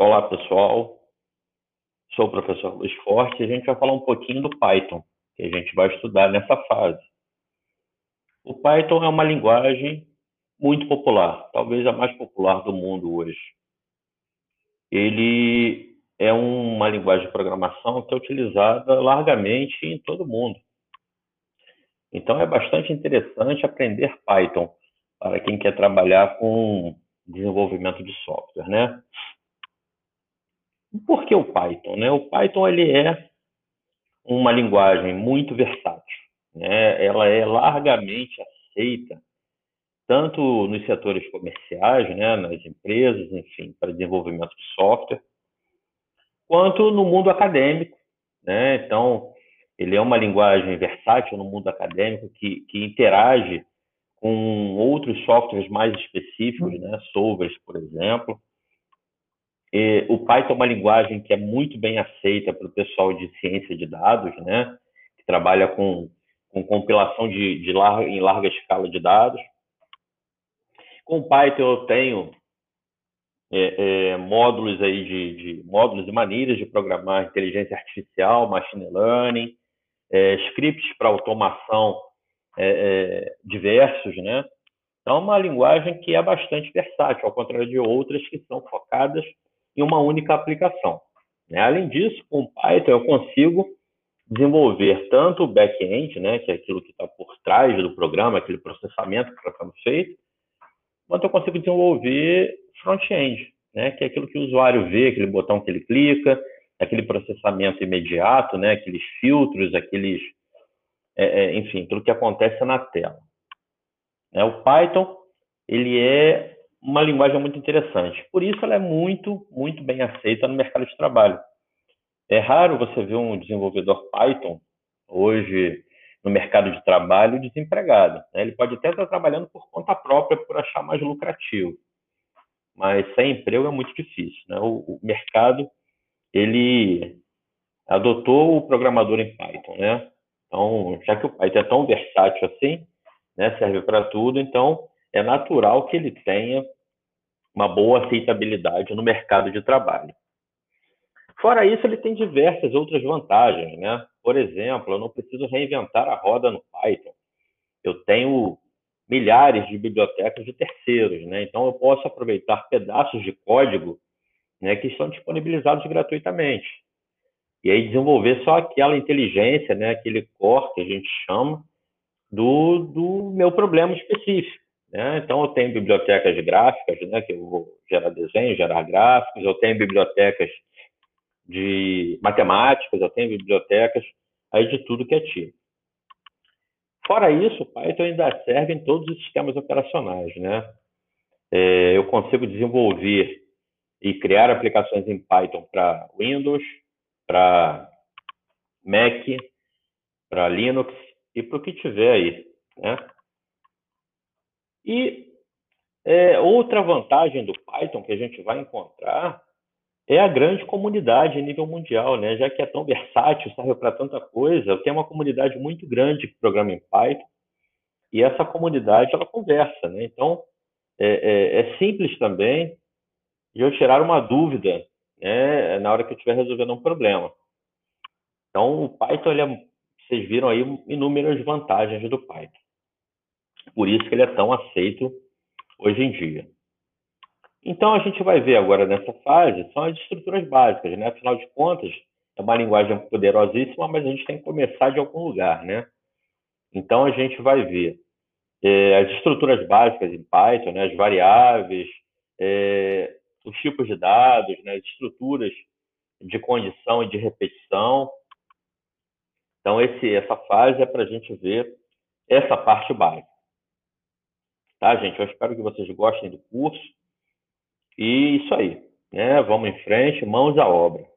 Olá, pessoal. Sou o professor Luiz Forte e a gente vai falar um pouquinho do Python, que a gente vai estudar nessa fase. O Python é uma linguagem muito popular, talvez a mais popular do mundo hoje. Ele é uma linguagem de programação que é utilizada largamente em todo o mundo. Então é bastante interessante aprender Python para quem quer trabalhar com desenvolvimento de software, né? Por que o Python? Né? O Python ele é uma linguagem muito versátil. Né? Ela é largamente aceita tanto nos setores comerciais, né, nas empresas, enfim, para desenvolvimento de software, quanto no mundo acadêmico. Né? Então, ele é uma linguagem versátil no mundo acadêmico que, que interage com outros softwares mais específicos, né? Solvers, por exemplo. E o Python é uma linguagem que é muito bem aceita para o pessoal de ciência de dados, né? Que trabalha com, com compilação de, de larga, em larga escala de dados. Com Python eu tenho é, é, módulos aí de, de, módulos e maneiras de programar inteligência artificial, machine learning, é, scripts para automação é, é, diversos, né? Então, é uma linguagem que é bastante versátil, ao contrário de outras que são focadas em uma única aplicação. Né? Além disso, com Python eu consigo desenvolver tanto o back-end, né, que é aquilo que está por trás do programa, aquele processamento que está sendo feito, quanto eu consigo desenvolver front-end, né, que é aquilo que o usuário vê, aquele botão que ele clica, aquele processamento imediato, né, aqueles filtros, aqueles, é, é, enfim, tudo que acontece na tela. É, o Python ele é uma linguagem muito interessante. Por isso ela é muito, muito bem aceita no mercado de trabalho. É raro você ver um desenvolvedor Python hoje no mercado de trabalho desempregado. Né? Ele pode até estar trabalhando por conta própria, por achar mais lucrativo. Mas sem emprego é muito difícil. Né? O, o mercado ele adotou o programador em Python, né? Então, já que o Python é tão versátil assim, né, serve para tudo, então é natural que ele tenha uma boa aceitabilidade no mercado de trabalho. Fora isso, ele tem diversas outras vantagens, né? Por exemplo, eu não preciso reinventar a roda no Python. Eu tenho milhares de bibliotecas de terceiros, né? Então eu posso aproveitar pedaços de código, né, que estão disponibilizados gratuitamente. E aí desenvolver só aquela inteligência, né, aquele core que a gente chama do, do meu problema específico. Né? Então, eu tenho bibliotecas gráficas, né, que eu vou gerar desenho, gerar gráficos, eu tenho bibliotecas de matemáticas, eu tenho bibliotecas aí de tudo que é tipo. Fora isso, o Python ainda serve em todos os sistemas operacionais. Né? É, eu consigo desenvolver e criar aplicações em Python para Windows, para Mac, para Linux e para o que tiver aí. Né? E é, outra vantagem do Python que a gente vai encontrar é a grande comunidade a nível mundial, né? Já que é tão versátil, serve para tanta coisa, tem uma comunidade muito grande que programa em Python e essa comunidade ela conversa, né? Então é, é, é simples também de eu tirar uma dúvida, né? Na hora que eu estiver resolvendo um problema. Então o Python, ele é, vocês viram aí inúmeras vantagens do Python. Por isso que ele é tão aceito hoje em dia. Então, a gente vai ver agora nessa fase são as estruturas básicas, né? Afinal de contas, é uma linguagem poderosíssima, mas a gente tem que começar de algum lugar, né? Então, a gente vai ver é, as estruturas básicas em Python, né? as variáveis, é, os tipos de dados, né? as estruturas de condição e de repetição. Então, esse, essa fase é para a gente ver essa parte básica. Tá, gente? Eu espero que vocês gostem do curso. E isso aí. Né? Vamos em frente, mãos à obra.